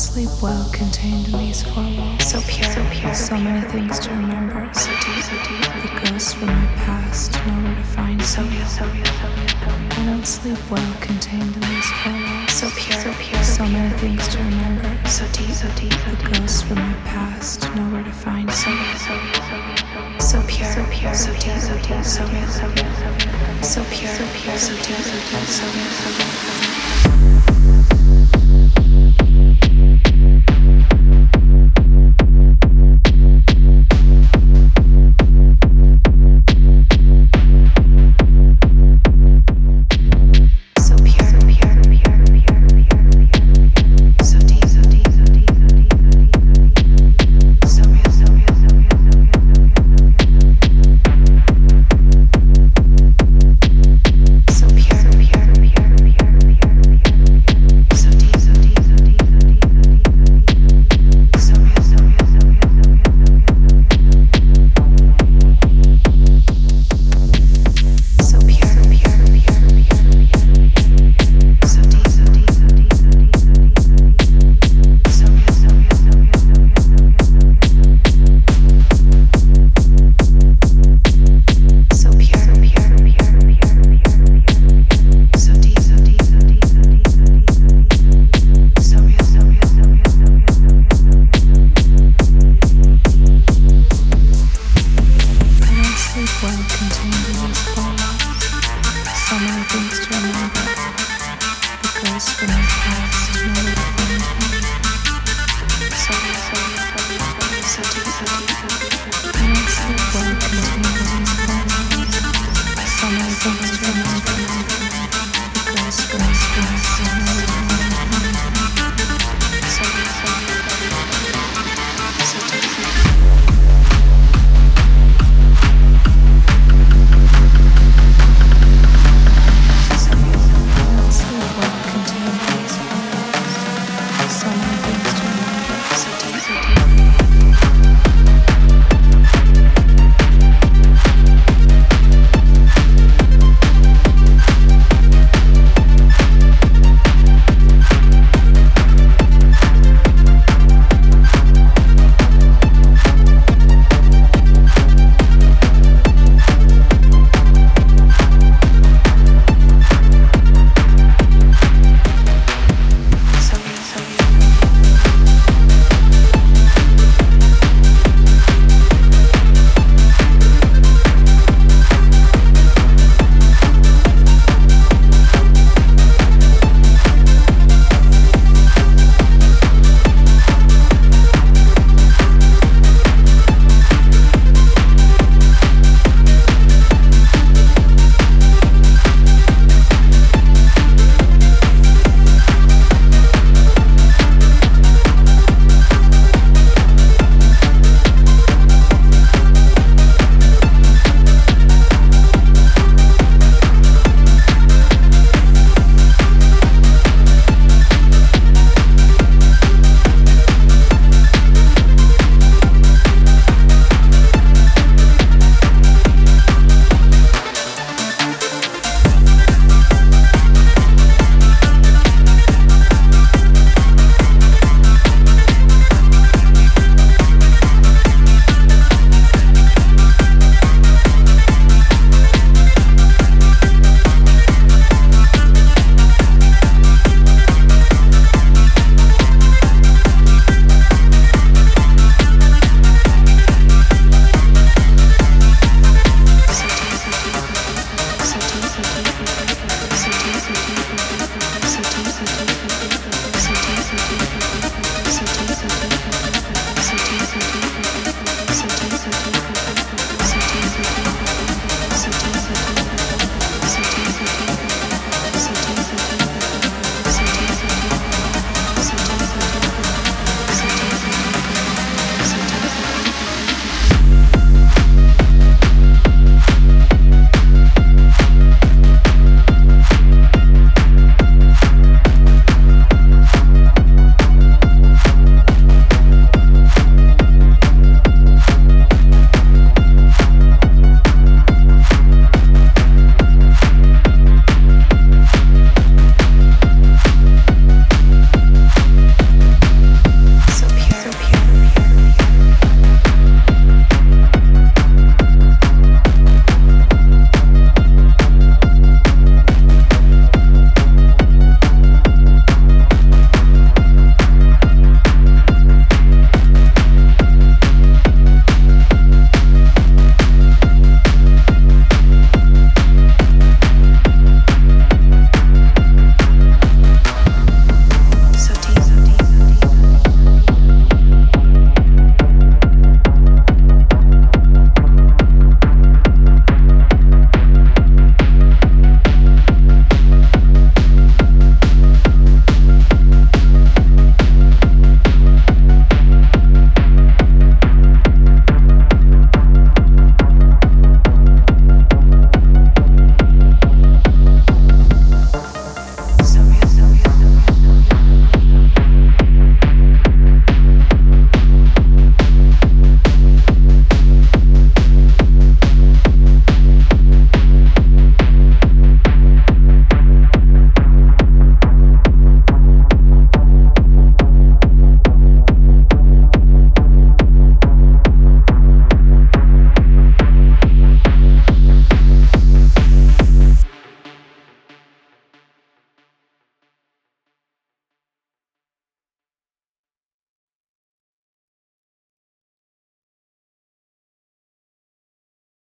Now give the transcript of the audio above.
sleep well contained in these four walls. So pure, so, pure, so many things to remember. So deep, so deep. The ghosts from my past nowhere to find. So real, so real, so real. I don't sleep well contained in these four walls. So pure, so pure, so many things to remember. So deep, so deep. The ghosts from my past nowhere to find. So real, so real, so real. So pure, so pure, so deep, so deep, so real, so real. So pure, so pure, So deep, so deep, so real, so real. things そうですね。